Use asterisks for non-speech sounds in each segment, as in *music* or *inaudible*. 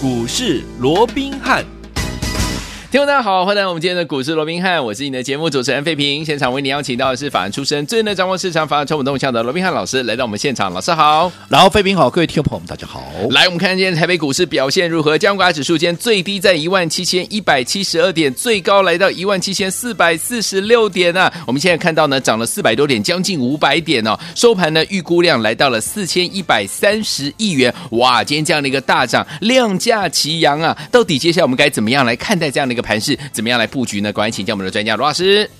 股市罗宾汉。听众大家好，欢迎来到我们今天的股市罗宾汉，我是你的节目主持人费平。现场为你邀请到的是法案出身、最能掌握市场法案传闻动向的罗宾汉老师，来到我们现场。老师好，然后费平好，各位听众朋友们大家好。来，我们看今天台北股市表现如何？加权指数今天最低在一万七千一百七十二点，最高来到一万七千四百四十六点啊。我们现在看到呢，涨了四百多点，将近五百点哦。收盘呢，预估量来到了四千一百三十亿元。哇，今天这样的一个大涨，量价齐扬啊！到底接下来我们该怎么样来看待这样的个盘势？怎么样来布局呢？赶快请教我们的专家罗老师。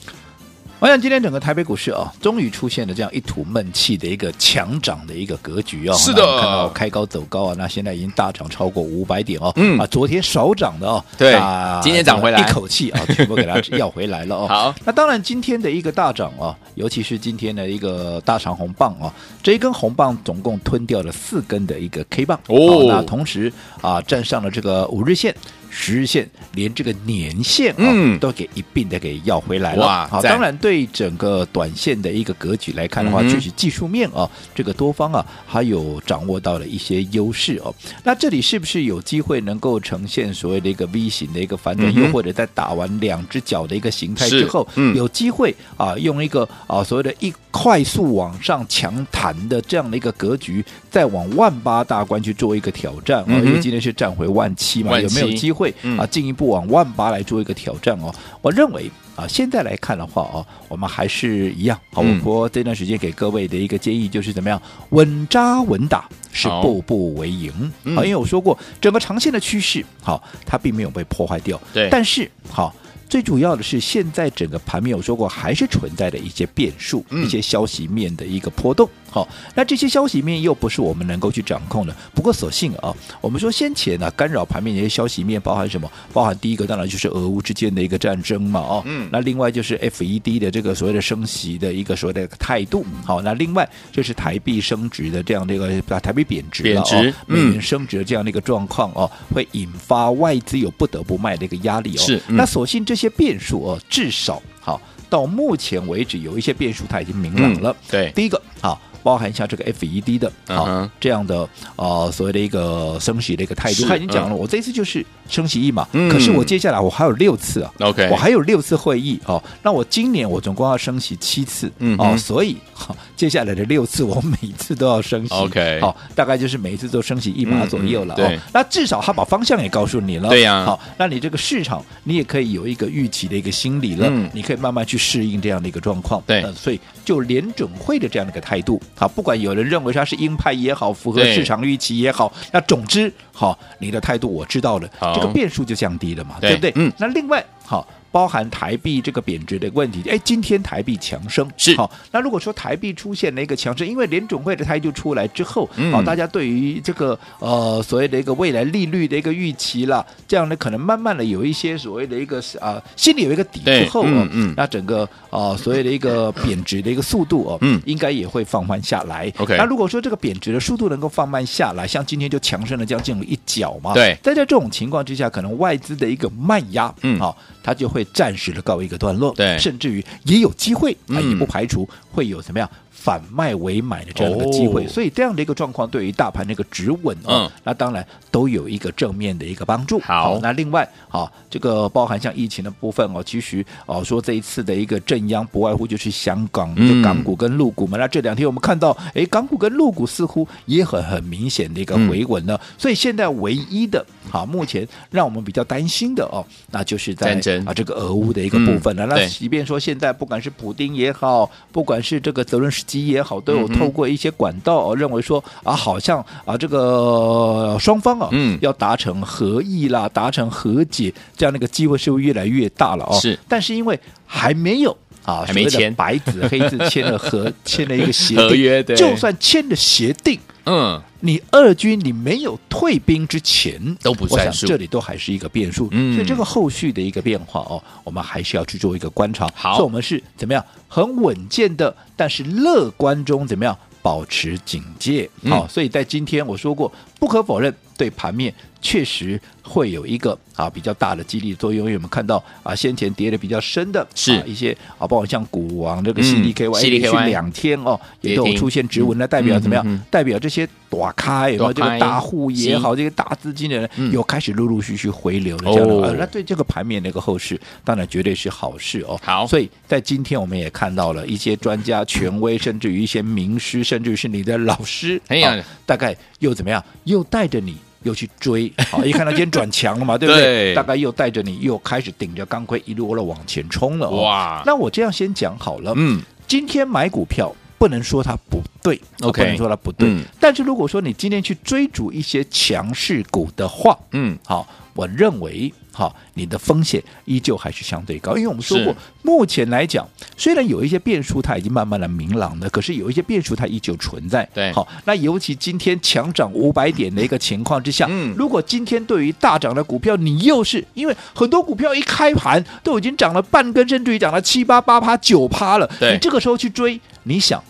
我想今天整个台北股市啊，终于出现了这样一吐闷气的一个强涨的一个格局哦。是的，看到开高走高啊，那现在已经大涨超过五百点哦。嗯啊，昨天少涨的哦，对，啊、今天涨回来，一口气啊，*laughs* 全部给它要回来了哦。好，那当然今天的一个大涨啊，尤其是今天的一个大长红棒啊，这一根红棒总共吞掉了四根的一个 K 棒哦。那同时啊，站上了这个五日线。十日线连这个年线啊、嗯，都给一并的给要回来了。哇，好，当然对整个短线的一个格局来看的话，就、嗯、是技术面啊，这个多方啊，还有掌握到了一些优势哦。那这里是不是有机会能够呈现所谓的一个 V 型的一个反转、嗯，又或者在打完两只脚的一个形态之后，嗯、有机会啊，用一个啊所谓的一快速往上强弹的这样的一个格局，再往万八大关去做一个挑战啊、嗯？因为今天是站回万七嘛，有没有机会？会啊，进一步往万八来做一个挑战哦。我认为啊，现在来看的话哦，我们还是一样。好，我说这段时间给各位的一个建议就是怎么样，稳扎稳打是步步为营。好，因为我说过，整个长线的趋势好，它并没有被破坏掉。对，但是好。最主要的是，现在整个盘面有说过，还是存在的一些变数、嗯，一些消息面的一个波动。好，那这些消息面又不是我们能够去掌控的。不过，所幸啊，我们说先前呢、啊，干扰盘面的一些消息面包含什么？包含第一个当然就是俄乌之间的一个战争嘛，哦，嗯，那另外就是 FED 的这个所谓的升息的一个所谓的态度。好，那另外就是台币升值的这样的一个把台币贬值了，贬值、哦，美元升值的这样的一个状况哦，会引发外资有不得不卖的一个压力哦。是，嗯、那所幸这。一些变数哦，至少好到目前为止有一些变数，它已经明朗了。嗯、对，第一个好。包含像这个 FED 的啊、uh-huh. 这样的呃所谓的一个升息的一个态度，他已经讲了，我这一次就是升息一码、嗯，可是我接下来我还有六次啊，OK，我还有六次会议哦，那我今年我总共要升息七次，嗯哦，所以好接下来的六次我每次都要升息，OK，好，大概就是每一次都升息一码左右了、嗯嗯、哦，那至少他把方向也告诉你了，对呀、啊，好，那你这个市场你也可以有一个预期的一个心理了，嗯，你可以慢慢去适应这样的一个状况，对，呃、所以就联准会的这样的一个态度。好，不管有人认为他是鹰派也好，符合市场预期也好，那总之，好，你的态度我知道了，这个变数就降低了嘛，对，对不对？嗯，那另外，好。包含台币这个贬值的问题，哎，今天台币强升是好。那如果说台币出现了一个强升，因为联准会的态度出来之后，好、嗯，大家对于这个呃所谓的一个未来利率的一个预期啦，这样呢可能慢慢的有一些所谓的一个啊、呃、心里有一个底之后，嗯嗯，那整个啊、呃、所谓的一个贬值的一个速度哦，嗯，应该也会放缓下来。OK，那如果说这个贬值的速度能够放慢下来，像今天就强升了将近有一角嘛，对，在这种情况之下，可能外资的一个卖压，嗯，好，它就会。暂时的告一个段落，对，甚至于也有机会啊，也不排除会有怎么样。反卖为买的这样的一个机会，哦，所以这样的一个状况对于大盘那个止稳啊，嗯，那当然都有一个正面的一个帮助。好，好那另外好，这个包含像疫情的部分哦，其实哦说这一次的一个震央不外乎就是香港的港股跟陆股嘛，嗯。那这两天我们看到，哎，港股跟陆股似乎也很很明显的一个回稳了，嗯。所以现在唯一的好，目前让我们比较担心的哦，那就是在啊这个俄乌的一个部分了，嗯。那即便说现在不管是普丁也好，不管是这个泽伦斯基也好，都有透过一些管道、哦、认为说啊，好像啊，这个双方啊，嗯，要达成合议啦，达成和解，这样的一个机会是不是越来越大了哦？是，但是因为还没有啊，还没签。白纸黑字签了合 *laughs* 签了一个协定合约，对，就算签了协定，嗯，你二军你没有退兵之前都不算数，这里都还是一个变数，嗯，所以这个后续的一个变化哦，我们还是要去做一个观察。好，所以我们是怎么样？很稳健的，但是乐观中怎么样保持警戒？好、嗯。哦，所以在今天我说过，不可否认对盘面确实会有一个啊比较大的激励作用，因为我们看到啊先前跌的比较深的是、啊、一些啊，包括像股王这个 CDKY，连续两天哦也都有出现止稳，那代表怎么样？嗯嗯嗯、代表这些躲开有没有这个大户也好，这个大资金的人有开始陆陆续续回流了这样的，哦、那对这个盘面的一个后市，当然绝对是好事哦。好，所以在今天我们也看到了一些专家、权威，甚至于一些名师，甚至于是你的老师，哎呀，大概又怎么样？又带着你。又去追，*laughs* 好，一看到今天转强了嘛，对不对？对，大概又带着你又开始顶着钢盔一路了往前冲了，哦。哇！那我这样先讲好了，嗯，今天买股票不能说它不对，OK，不能说它不对，嗯，但是如果说你今天去追逐一些强势股的话，嗯，好，我认为。好，你的风险依旧还是相对高，因为我们说过，目前来讲，虽然有一些变数它已经慢慢的明朗了，可是有一些变数它依旧存在。对，好，那尤其今天强涨五百点的一个情况之下，嗯，如果今天对于大涨的股票，你又是因为很多股票一开盘都已经涨了半根，甚至于涨了七八八趴、九趴了，你这个时候去追，你想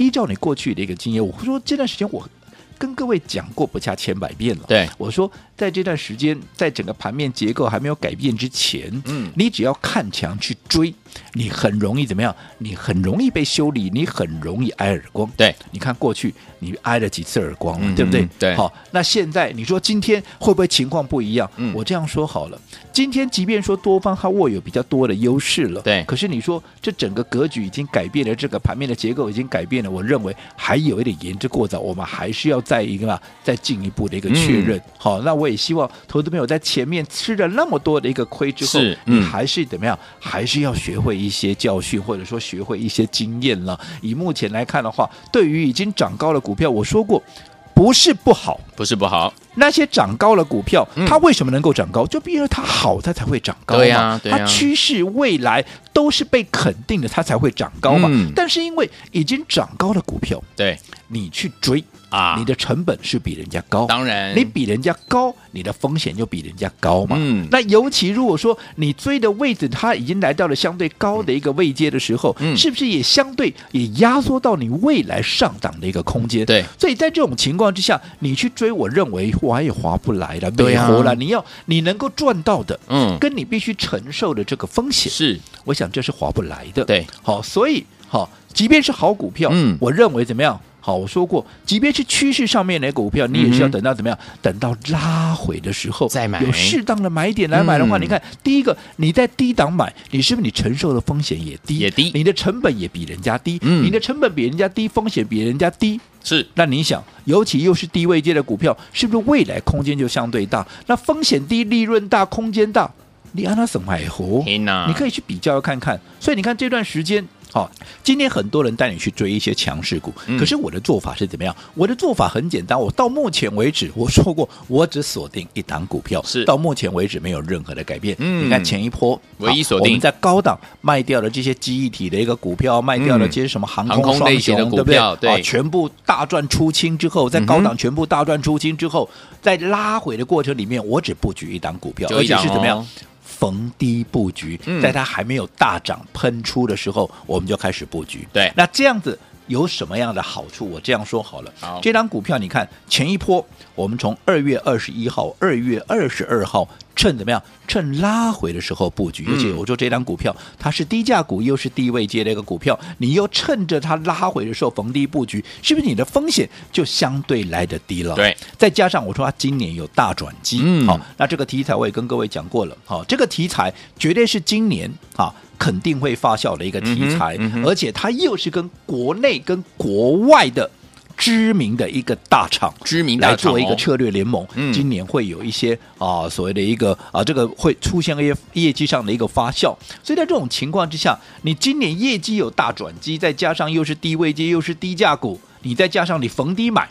依照你过去的一个经验，我说这段时间我。跟各位讲过不下千百遍了。对，我说，在这段时间，在整个盘面结构还没有改变之前，嗯，你只要看强去追，你很容易怎么样？你很容易被修理，你很容易挨耳光。对，你看过去你挨了几次耳光了，嗯、对不对？对。好，那现在你说今天会不会情况不一样？嗯，我这样说好了，今天即便说多方它握有比较多的优势了，对。可是你说这整个格局已经改变了，这个盘面的结构已经改变了，我认为还有一点言之过早，我们还是要。再一个嘛，再进一步的一个确认。嗯、好，那我也希望投资朋友在前面吃了那么多的一个亏之后，你还是怎么样？还是要学会一些教训，或者说学会一些经验了。以目前来看的话，对于已经涨高的股票，我说过。不是不好，不是不好。那些涨高的股票，嗯、它为什么能够涨高？就因为它好，它才会涨高嘛。对呀、啊，对啊、它趋势未来都是被肯定的，它才会涨高嘛。嗯、但是因为已经涨高的股票，对，你去追。啊，你的成本是比人家高，当然，你比人家高，你的风险就比人家高嘛。嗯，那尤其如果说你追的位置，它已经来到了相对高的一个位阶的时候，嗯，是不是也相对也压缩到你未来上涨的一个空间？对，所以在这种情况之下，你去追，我认为划也划不来了，对啊，了。你要你能够赚到的，嗯，跟你必须承受的这个风险，是，我想这是划不来的。对，好，所以好，即便是好股票，嗯，我认为怎么样？好，我说过，即便是趋势上面的股票，你也是要等到怎么样？嗯、等到拉回的时候再买，有适当的买点来买的话，嗯、你看，第一个你在低档买，你是不是你承受的风险也低？也低，你的成本也比人家低。嗯，你的成本比人家低，风险比人家低，是。那你想，尤其又是低位阶的股票，是不是未来空间就相对大？那风险低，利润大，空间大，你按它怎么买？活？你可以去比较看看。所以你看这段时间。好，今天很多人带你去追一些强势股，嗯、可是我的做法是怎么样？我的做法很简单，我到目前为止我说过，我只锁定一档股票，是到目前为止没有任何的改变。嗯，你看前一波唯一锁定，我们在高档卖掉了这些记忆体的一个股票，卖掉了这些什么航空双雄，的股票对不对？对，全部大赚出清之后，在高档全部大赚出清之后，嗯、在拉回的过程里面，我只布局一档股票，而且是怎么样？逢低布局，在它还没有大涨喷出的时候，我们就开始布局。对，那这样子有什么样的好处？我这样说好了，好，这张股票你看前一波，我们从二月二十一号、二月二十二号。趁怎么样？趁拉回的时候布局，而且我说这张股票它是低价股，又是低位接的一个股票，你又趁着它拉回的时候逢低布局，是不是你的风险就相对来得低了？对，再加上我说它今年有大转机，嗯，好，那这个题材我也跟各位讲过了，好，这个题材绝对是今年啊肯定会发酵的一个题材，嗯嗯、而且它又是跟国内跟国外的。知名的一个大厂，知名来做一个策略联盟，嗯、今年会有一些啊所谓的一个啊这个会出现一些业绩上的一个发酵，所以在这种情况之下，你今年业绩有大转机，再加上又是低位阶，又是低价股，你再加上你逢低买。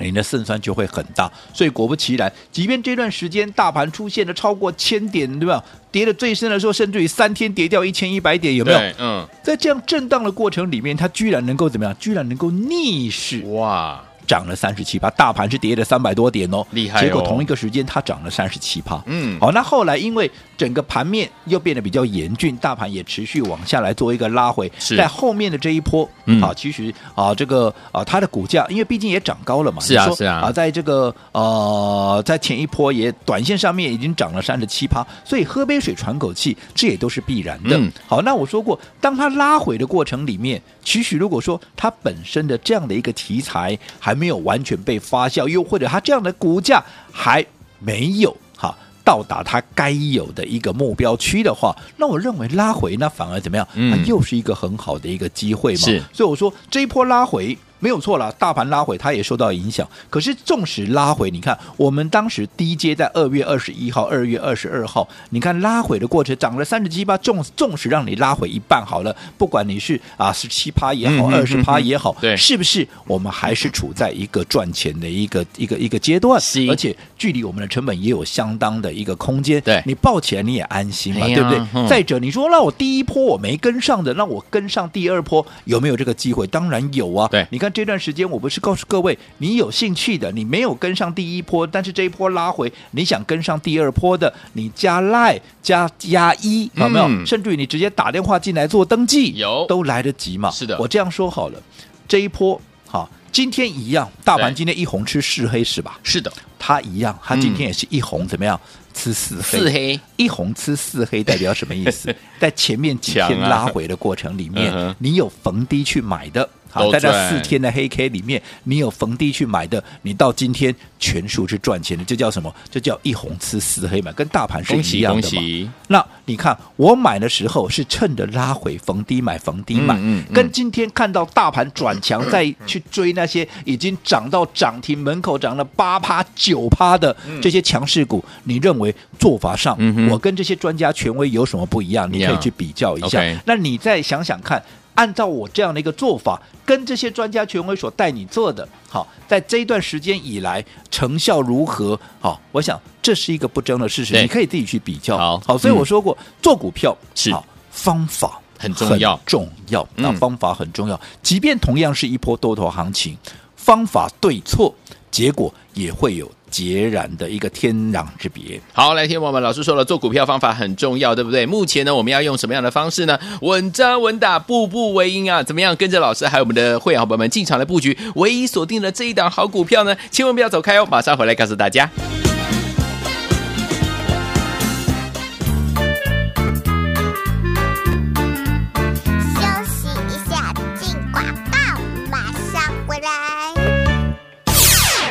你的胜算就会很大，所以果不其然，即便这段时间大盘出现了超过千点，对吧？跌的最深的时候，甚至于三天跌掉一千一百点，有没有？嗯，在这样震荡的过程里面，它居然能够怎么样？居然能够逆势哇！涨了三十七趴，大盘是跌了三百多点哦，厉害、哦！结果同一个时间它涨了三十七趴，嗯，好，那后来因为整个盘面又变得比较严峻，大盘也持续往下来做一个拉回，在后面的这一波，嗯，啊，其实啊，这个啊，它的股价因为毕竟也涨高了嘛，是啊，是啊，啊，在这个呃，在前一波也短线上面已经涨了三十七趴，所以喝杯水喘口气，这也都是必然的。嗯、好，那我说过，当它拉回的过程里面，其实如果说它本身的这样的一个题材还没有完全被发酵，又或者它这样的股价还没有哈到达它该有的一个目标区的话，那我认为拉回那反而怎么样？它又是一个很好的一个机会嘛。是，所以我说这一波拉回。没有错了，大盘拉回，它也受到影响。可是纵使拉回，你看我们当时低阶在二月二十一号、二月二十二号，你看拉回的过程涨了三十七八，纵纵使让你拉回一半好了，不管你是啊十七趴也好，二十趴也好，对，是不是我们还是处在一个赚钱的一个一个一个阶段？是，而且距离我们的成本也有相当的一个空间。对，你抱起来你也安心嘛，对不对？嗯、再者，你说那我第一波我没跟上的，那我跟上第二波有没有这个机会？当然有啊。对，你看。这段时间我不是告诉各位，你有兴趣的，你没有跟上第一波，但是这一波拉回，你想跟上第二波的，你加赖加加一，有没有？嗯、甚至于你直接打电话进来做登记，有都来得及嘛？是的，我这样说好了，这一波好，今天一样，大盘今天一红吃四黑是吧？是的，它一样，它今天也是一红，怎么样？吃四黑，四黑一红吃四黑代表什么意思？*laughs* 在前面几天拉回的过程里面，啊、你有逢低去买的。好，在这四天的黑 K 里面，你有逢低去买的，你到今天全数是赚钱的，这叫什么？这叫一红吃四黑嘛，跟大盘是一样的嘛。那你看我买的时候是趁着拉回逢低买，逢低买，嗯嗯嗯、跟今天看到大盘转强再去追那些已经涨到涨停门口涨了八趴九趴的这些强势股，你认为做法上，我跟这些专家权威有什么不一样？你可以去比较一下。那你再想想看。按照我这样的一个做法，跟这些专家权威所带你做的，好，在这一段时间以来成效如何？好，我想这是一个不争的事实，你可以自己去比较。好，好，所以我说过，嗯、做股票是好方法很重要，重要，那方法很重要。嗯、即便同样是一波多头行情，方法对错，结果也会有。截然的一个天壤之别。好，来听我们老师说了，做股票方法很重要，对不对？目前呢，我们要用什么样的方式呢？稳扎稳打，步步为营啊！怎么样跟着老师还有我们的会员伙伴们进场来布局，唯一锁定了这一档好股票呢？千万不要走开哦，马上回来告诉大家。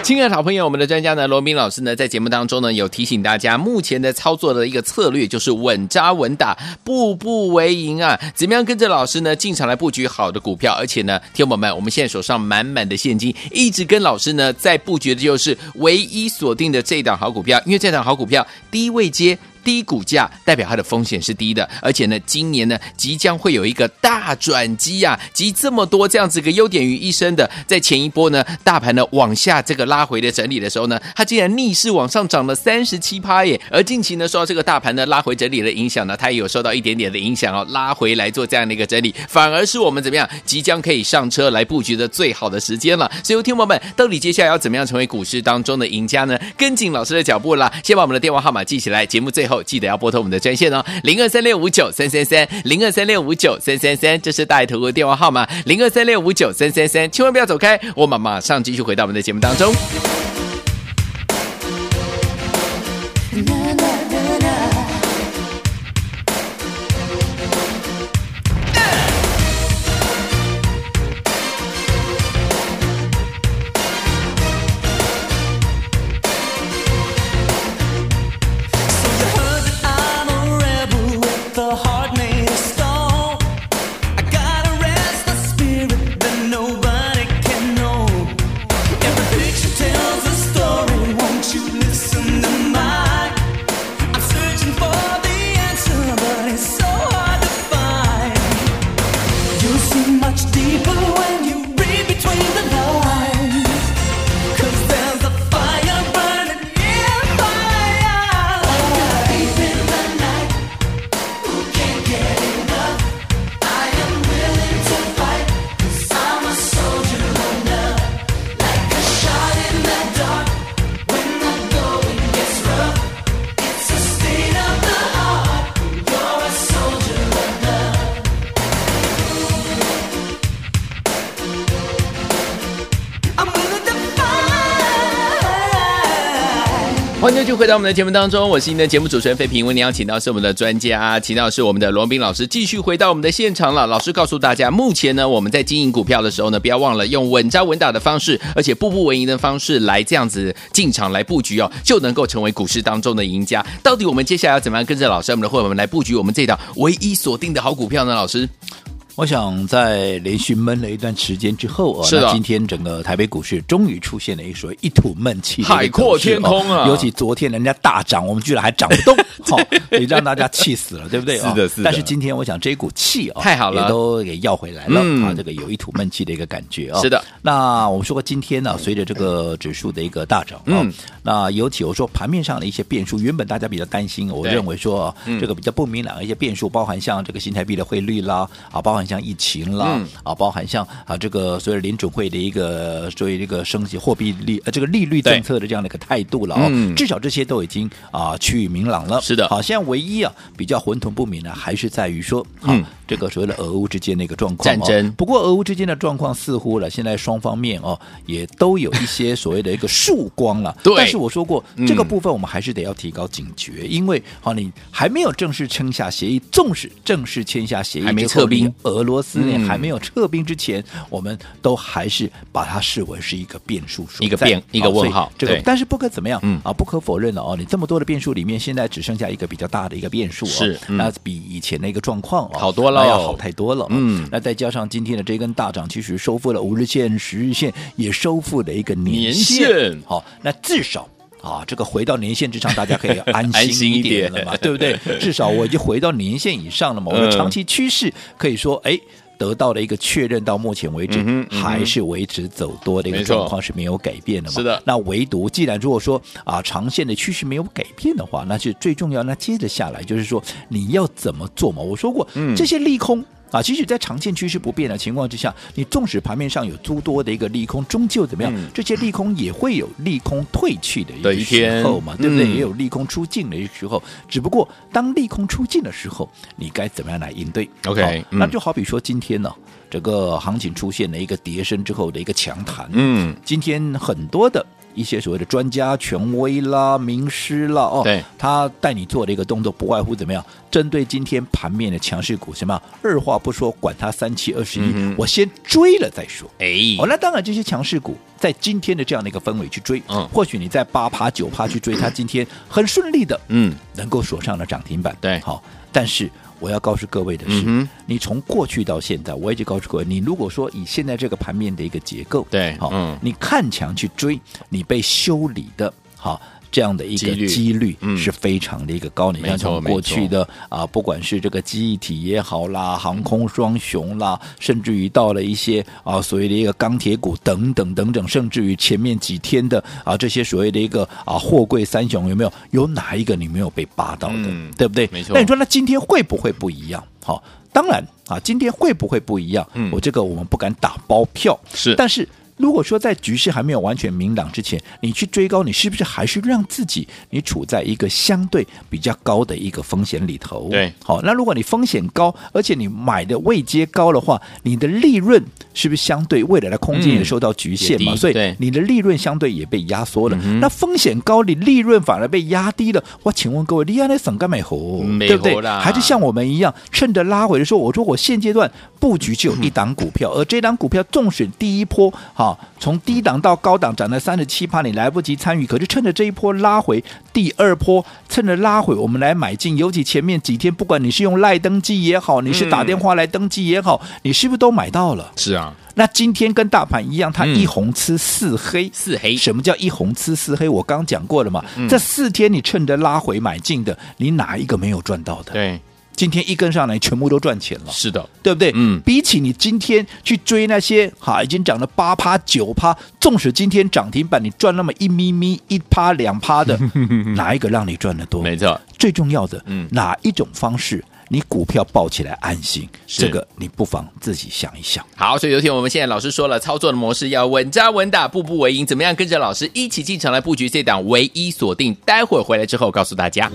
亲爱的好朋友，我们的专家呢，罗明老师呢，在节目当中呢，有提醒大家，目前的操作的一个策略就是稳扎稳打，步步为营啊！怎么样跟着老师呢进场来布局好的股票？而且呢，听友们，我们现在手上满满的现金，一直跟老师呢在布局的就是唯一锁定的这档好股票，因为这档好股票低位接。低股价代表它的风险是低的，而且呢，今年呢即将会有一个大转机呀，集这么多这样子一个优点于一身的，在前一波呢，大盘呢往下这个拉回的整理的时候呢，它竟然逆势往上涨了三十七趴耶！而近期呢，受到这个大盘呢拉回整理的影响呢，它也有受到一点点的影响哦，拉回来做这样的一个整理，反而是我们怎么样即将可以上车来布局的最好的时间了。所以，听友们，到底接下来要怎么样成为股市当中的赢家呢？跟紧老师的脚步啦，先把我们的电话号码记起来，节目最后。记得要拨通我们的专线哦，零二三六五九三三三，零二三六五九三三三，这是大头的电话号码，零二三六五九三三三，千万不要走开，我们马上继续回到我们的节目当中。欢迎继续回到我们的节目当中，我是您的节目主持人费平。为您邀请到是我们的专家，请到是我们的罗宾老师，继续回到我们的现场了。老师告诉大家，目前呢，我们在经营股票的时候呢，不要忘了用稳扎稳打的方式，而且步步为营的方式来这样子进场来布局哦，就能够成为股市当中的赢家。到底我们接下来要怎么样跟着老师，我们的伙伴们来布局我们这档唯一锁定的好股票呢？老师？我想在连续闷了一段时间之后啊，那今天整个台北股市终于出现了一所一吐闷气，海阔天空啊！尤其昨天人家大涨，我们居然还涨不动，好，*laughs* 也让大家气死了，对不对？*laughs* 是的，是的。但是今天我想这一股气啊，太好了，也都给要回来了啊，这个有一吐闷气的一个感觉啊。是的。那我们说过今天呢，随着这个指数的一个大涨啊，那尤其我说盘面上的一些变数，原本大家比较担心，我认为说这个比较不明朗的一些变数，包含像这个新台币的汇率啦，啊，包含像疫情啦。嗯啊，包含像啊这个所谓联准会的一个所谓这个升级货币利呃这个利率政策的这样的一个态度了哦，嗯、至少这些都已经啊趋于明朗了。是的，好，现在唯一啊比较混沌不明呢还是在于说，嗯，这个所谓的俄乌之间的一个状况战争。不过俄乌之间的状况似乎了，现在双方面哦也都有一些所谓的一个曙光了。对，但是我说过、嗯、这个部分我们还是得要提高警觉，因为好你还没有正式签下协议，纵使正式签下协议还没撤兵，俄罗斯呢还。还没有撤兵之前，我们都还是把它视为是一个变数，一个变一个问号。这个，但是不可怎么样，嗯啊，不可否认的哦，你这么多的变数里面，现在只剩下一个比较大的一个变数，是那比以前的一个状况好多了，要好太多了。嗯，那再加上今天的这根大涨，其实收复了五日线、十日线，也收复了一个年线。好，那至少。啊，这个回到年线之上，大家可以 *laughs* 安心一点了嘛，对不对？*laughs* 至少我已经回到年线以上了嘛，我的长期趋势可以说，哎，得到了一个确认。到目前为止，还是维持走多的一个状况是没有改变的嘛。是的。那唯独，既然如果说啊，长线的趋势没有改变的话，那是最重要。那接着下来就是说，你要怎么做嘛？我说过，这些利空。啊，即使在长线趋势不变的情况之下，你纵使盘面上有诸多的一个利空，终究怎么样？嗯、这些利空也会有利空退去的一个时候嘛，对不对？嗯、也有利空出尽的时候。只不过当利空出尽的时候，你该怎么样来应对？OK，、嗯、那就好比说今天呢，整个行情出现了一个跌升之后的一个强弹。嗯，今天很多的。一些所谓的专家、权威啦、名师啦，哦，对，他带你做的一个动作，不外乎怎么样？针对今天盘面的强势股，什么？二话不说，管他三七二十一，我先追了再说。哎，哦，那当然，这些强势股在今天的这样的一个氛围去追，嗯，或许你在八趴九趴去追，它今天很顺利的，嗯，能够锁上了涨停板，对，好，但是。我要告诉各位的是，嗯、你从过去到现在，我一直告诉各位，你如果说以现在这个盘面的一个结构，对，好，嗯，你看强去追，你被修理的，好。这样的一个几率是非常的一个高，你像从过去的啊，不管是这个记忆体也好啦，航空双雄啦，甚至于到了一些啊所谓的一个钢铁股等等等等，甚至于前面几天的啊这些所谓的一个啊货柜三雄，有没有有哪一个你没有被扒到的，嗯、对不对？没错。那你说那今天会不会不一样？好，当然啊，今天会不会不一样？嗯，我这个我们不敢打包票，是，但是。如果说在局势还没有完全明朗之前，你去追高，你是不是还是让自己你处在一个相对比较高的一个风险里头？对，好，那如果你风险高，而且你买的位阶高的话，你的利润是不是相对未来的空间也受到局限嘛？嗯、所以你的利润相对也被压缩了。嗯、那风险高，你利润反而被压低了。我请问各位，你安那省干美猴，对不对？还是像我们一样，趁着拉回的时候，我说我现阶段布局只有一档股票，嗯、而这档股票纵使第一波哈。从低档到高档涨了三十七趴，你来不及参与，可是趁着这一波拉回，第二波趁着拉回，我们来买进。尤其前面几天，不管你是用赖登记也好，你是打电话来登记也好，嗯、你是不是都买到了？是啊。那今天跟大盘一样，它一红吃四黑，嗯、四黑。什么叫一红吃四黑？我刚讲过了嘛。嗯、这四天你趁着拉回买进的，你哪一个没有赚到的？对。今天一根上来，全部都赚钱了。是的，对不对？嗯，比起你今天去追那些哈，已经涨了八趴九趴，纵使今天涨停板你赚那么一咪咪一趴两趴的，*laughs* 哪一个让你赚得多？没错，最重要的，嗯，哪一种方式你股票抱起来安心？这个你不妨自己想一想。好，所以有请我们现在老师说了，操作的模式要稳扎稳打，步步为营，怎么样跟着老师一起进场来布局这档唯一锁定？待会儿回来之后告诉大家。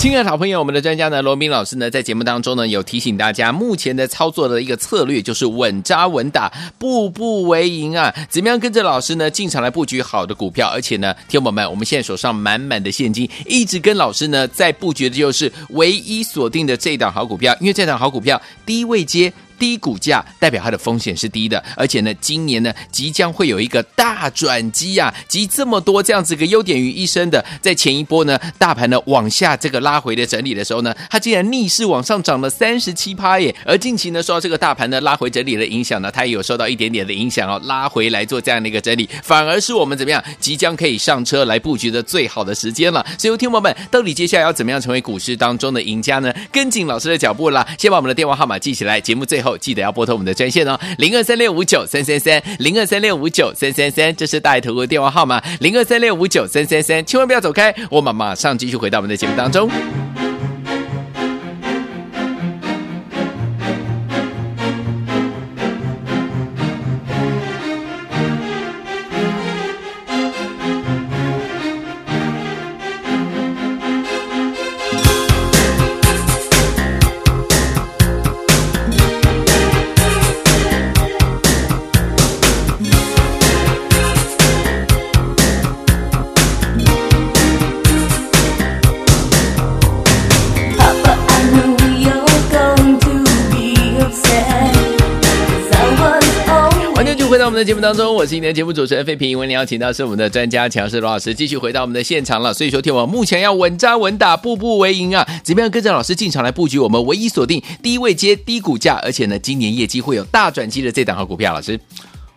亲爱的好朋友，我们的专家呢，罗明老师呢，在节目当中呢，有提醒大家，目前的操作的一个策略就是稳扎稳打，步步为营啊！怎么样跟着老师呢进场来布局好的股票？而且呢，听友们，我们现在手上满满的现金，一直跟老师呢在布局的就是唯一锁定的这一档好股票，因为这档好股票低位接。低股价代表它的风险是低的，而且呢，今年呢即将会有一个大转机啊，集这么多这样子一个优点于一身的，在前一波呢大盘呢往下这个拉回的整理的时候呢，它竟然逆势往上涨了三十七趴耶！而近期呢受到这个大盘呢拉回整理的影响呢，它也有受到一点点的影响哦，拉回来做这样的一个整理，反而是我们怎么样即将可以上车来布局的最好的时间了。所以，听友们，到底接下来要怎么样成为股市当中的赢家呢？跟紧老师的脚步啦，先把我们的电话号码记起来，节目最后。记得要拨通我们的专线哦，零二三六五九三三三，零二三六五九三三三，这是大爱投顾的电话号码，零二三六五九三三三，千万不要走开，我们马上继续回到我们的节目当中。的节目当中，我是今天节目主持人费平。为您邀请到是我们的专家强势罗老师，继续回到我们的现场了。所以说，天王目前要稳扎稳打，步步为营啊！怎么样跟着老师进场来布局？我们唯一锁定低位接低股价，而且呢，今年业绩会有大转机的这档好股票，老师。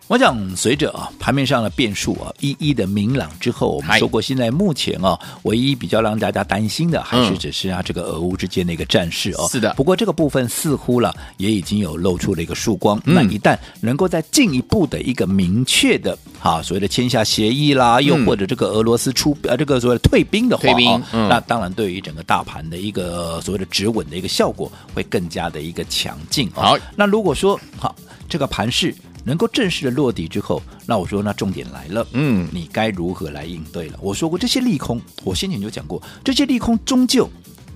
我想，随着啊盘面上的变数啊一一的明朗之后，我们说过，现在目前啊唯一比较让大家担心的，还是只是啊这个俄乌之间的一个战事哦。是的。不过这个部分似乎了也已经有露出了一个曙光。那一旦能够再进一步的一个明确的啊所谓的签下协议啦，又或者这个俄罗斯出呃这个所谓的退兵的话，退兵，那当然对于整个大盘的一个所谓的止稳的一个效果会更加的一个强劲。好，那如果说好这个盘势。能够正式的落地之后，那我说那重点来了，嗯，你该如何来应对了？我说过这些利空，我先前就讲过，这些利空终究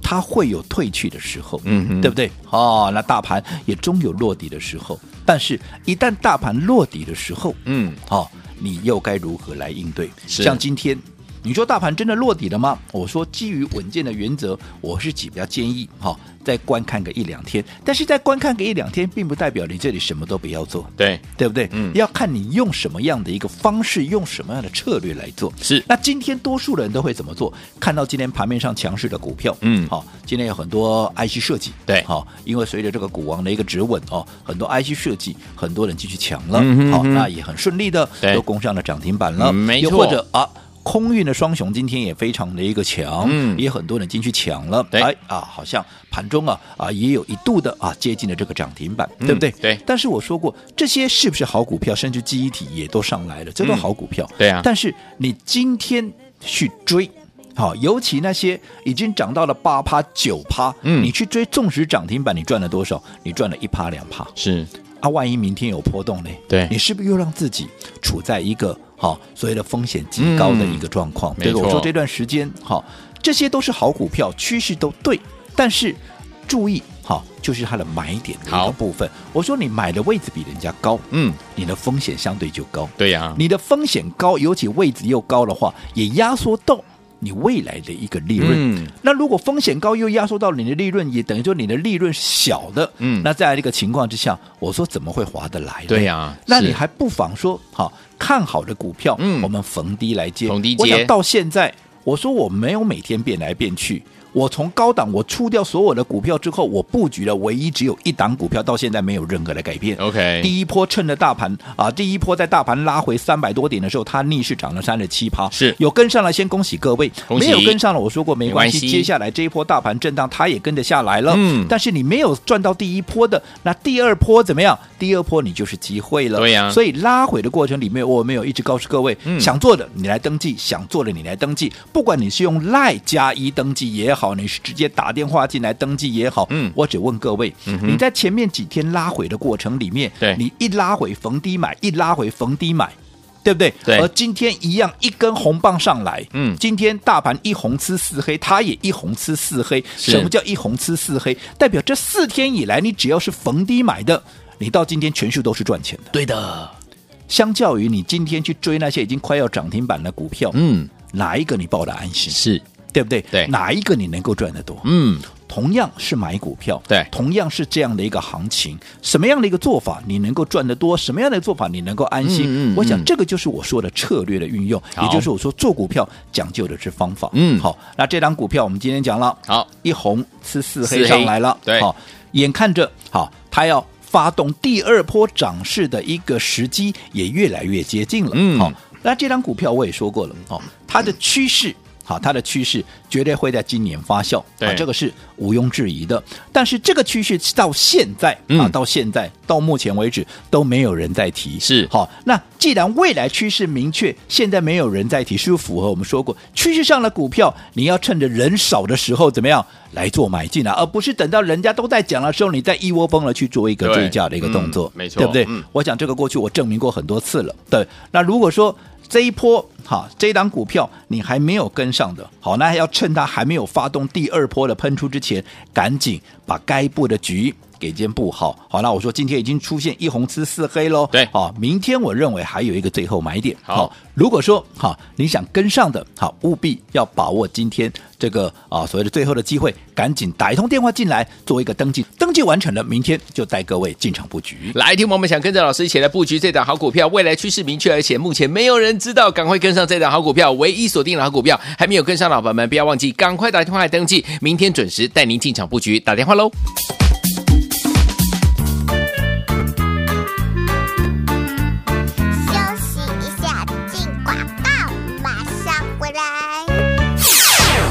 它会有退去的时候，嗯哼，对不对？哦，那大盘也终有落底的时候，但是一旦大盘落底的时候，嗯，好、哦，你又该如何来应对？像今天。你说大盘真的落底了吗？我说基于稳健的原则，我是比较建议哈、哦，再观看个一两天。但是再观看个一两天，并不代表你这里什么都不要做，对对不对？嗯，要看你用什么样的一个方式，用什么样的策略来做。是。那今天多数人都会怎么做？看到今天盘面上强势的股票，嗯，好、哦，今天有很多 IC 设计，对，好、哦，因为随着这个股王的一个止稳哦，很多 IC 设计，很多人进去抢了，嗯好、哦，那也很顺利的都攻上了涨停板了，没错。又或者啊。空运的双雄今天也非常的一个强，嗯，也很多人进去抢了，对哎啊，好像盘中啊啊也有一度的啊接近了这个涨停板，嗯、对不对？对。但是我说过，这些是不是好股票？甚至记忆体也都上来了，这都好股票，嗯、对啊。但是你今天去追，好，尤其那些已经涨到了八趴九趴，嗯，你去追，纵使涨停板，你赚了多少？你赚了一趴两趴，是啊。万一明天有波动呢？对，你是不是又让自己处在一个？好，所谓的风险极高的一个状况，对、嗯、我说这段时间，好，这些都是好股票，趋势都对，但是注意，好，就是它的买点的一个部分。我说你买的位置比人家高，嗯，你的风险相对就高，对呀、啊，你的风险高，尤其位置又高的话，也压缩到。你未来的一个利润，嗯、那如果风险高又压缩到你的利润，也等于说你的利润小的，嗯，那在这个情况之下，我说怎么会划得来？对呀、啊，那你还不妨说好看好的股票，嗯，我们逢低来接，逢低接。我想到现在，我说我没有每天变来变去。我从高档我出掉所有的股票之后，我布局了唯一只有一档股票，到现在没有任何的改变。OK，第一波趁着大盘啊，第一波在大盘拉回三百多点的时候，它逆势涨了三十七趴，是有跟上了，先恭喜各位。没有跟上了，我说过没关系，接下来这一波大盘震荡，它也跟着下来了。嗯，但是你没有赚到第一波的，那第二波怎么样？第二波你就是机会了。对呀、啊。所以拉回的过程里面，我没有一直告诉各位，嗯、想做的你来登记，想做的你来登记，不管你是用赖加一登记也好，你是直接。打电话进来登记也好，嗯，我只问各位，嗯、你在前面几天拉回的过程里面，对，你一拉回逢低买，一拉回逢低买，对不对？对。而今天一样一根红棒上来，嗯，今天大盘一红吃四黑，它也一红吃四黑。什么叫一红吃四黑？代表这四天以来，你只要是逢低买的，你到今天全数都是赚钱的。对的。相较于你今天去追那些已经快要涨停板的股票，嗯，哪一个你抱的安心？是。对不对？对，哪一个你能够赚得多？嗯，同样是买股票，对，同样是这样的一个行情，什么样的一个做法你能够赚得多？什么样的做法你能够安心？嗯，嗯，我想这个就是我说的策略的运用，也就是我说做股票讲究的是方法。嗯，好，那这张股票我们今天讲了，好，一红吃四黑上来了，对，好，眼看着好，它要发动第二波涨势的一个时机也越来越接近了。嗯，好，那这张股票我也说过了，哦，它的趋势。好，它的趋势绝对会在今年发酵，啊，这个是毋庸置疑的。但是这个趋势到现在啊，到现在到目前为止都没有人在提。是，好，那既然未来趋势明确，现在没有人在提，是不是符合我们说过趋势上的股票，你要趁着人少的时候怎么样来做买进啊，而不是等到人家都在讲的时候，你再一窝蜂的去做一个追加的一个动作，没错，对不对？我想这个过去我证明过很多次了。对，那如果说。这一波，哈，这一档股票你还没有跟上的，好，那要趁它还没有发动第二波的喷出之前，赶紧把该布的局给间不好。好，那我说今天已经出现一红吃四黑喽，对，好，明天我认为还有一个最后买点。好，好如果说好你想跟上的，好，务必要把握今天这个啊所谓的最后的机会，赶紧打一通电话进来做一个登记，登记完成了，明天就带各位进场布局。来，听我们想跟着老师一起来布局这档好股票，未来趋势明确，而且目前没有人知道，赶快跟上这档好股票，唯一锁定的好股票，还没有跟上的老板们，不要忘记赶快打电话来登记，明天准时带您进场布局，打电话喽。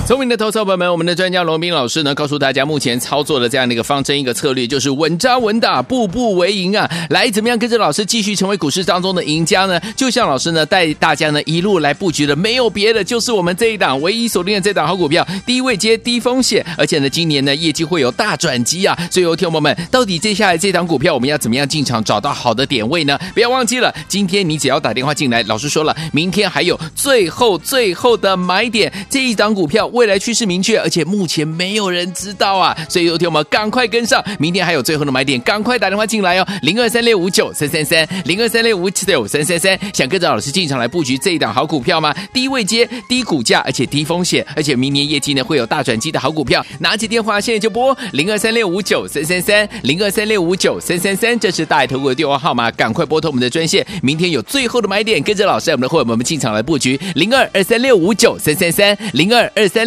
聪明的投资朋友们，我们的专家罗宾老师呢，告诉大家目前操作的这样的一个方针，一个策略就是稳扎稳打，步步为营啊！来，怎么样跟着老师继续成为股市当中的赢家呢？就像老师呢带大家呢一路来布局的，没有别的，就是我们这一档唯一锁定的这档好股票，低位接、低风险，而且呢今年呢业绩会有大转机啊！所以，听友们，到底接下来这档股票我们要怎么样进场，找到好的点位呢？不要忘记了，今天你只要打电话进来，老师说了，明天还有最后最后的买点，这一档股票。未来趋势明确，而且目前没有人知道啊，所以有天我们赶快跟上，明天还有最后的买点，赶快打电话进来哦，零二三六五九三三三，零二三六五九三三三，想跟着老师进场来布局这一档好股票吗？低位接、低股价，而且低风险，而且明年业绩呢会有大转机的好股票，拿起电话现在就拨零二三六五九三三三，零二三六五九三三三，这是大爱投顾的电话号码，赶快拨通我们的专线，明天有最后的买点，跟着老师我们的会员们进场来布局。零二二三六五九三三三，零二二三。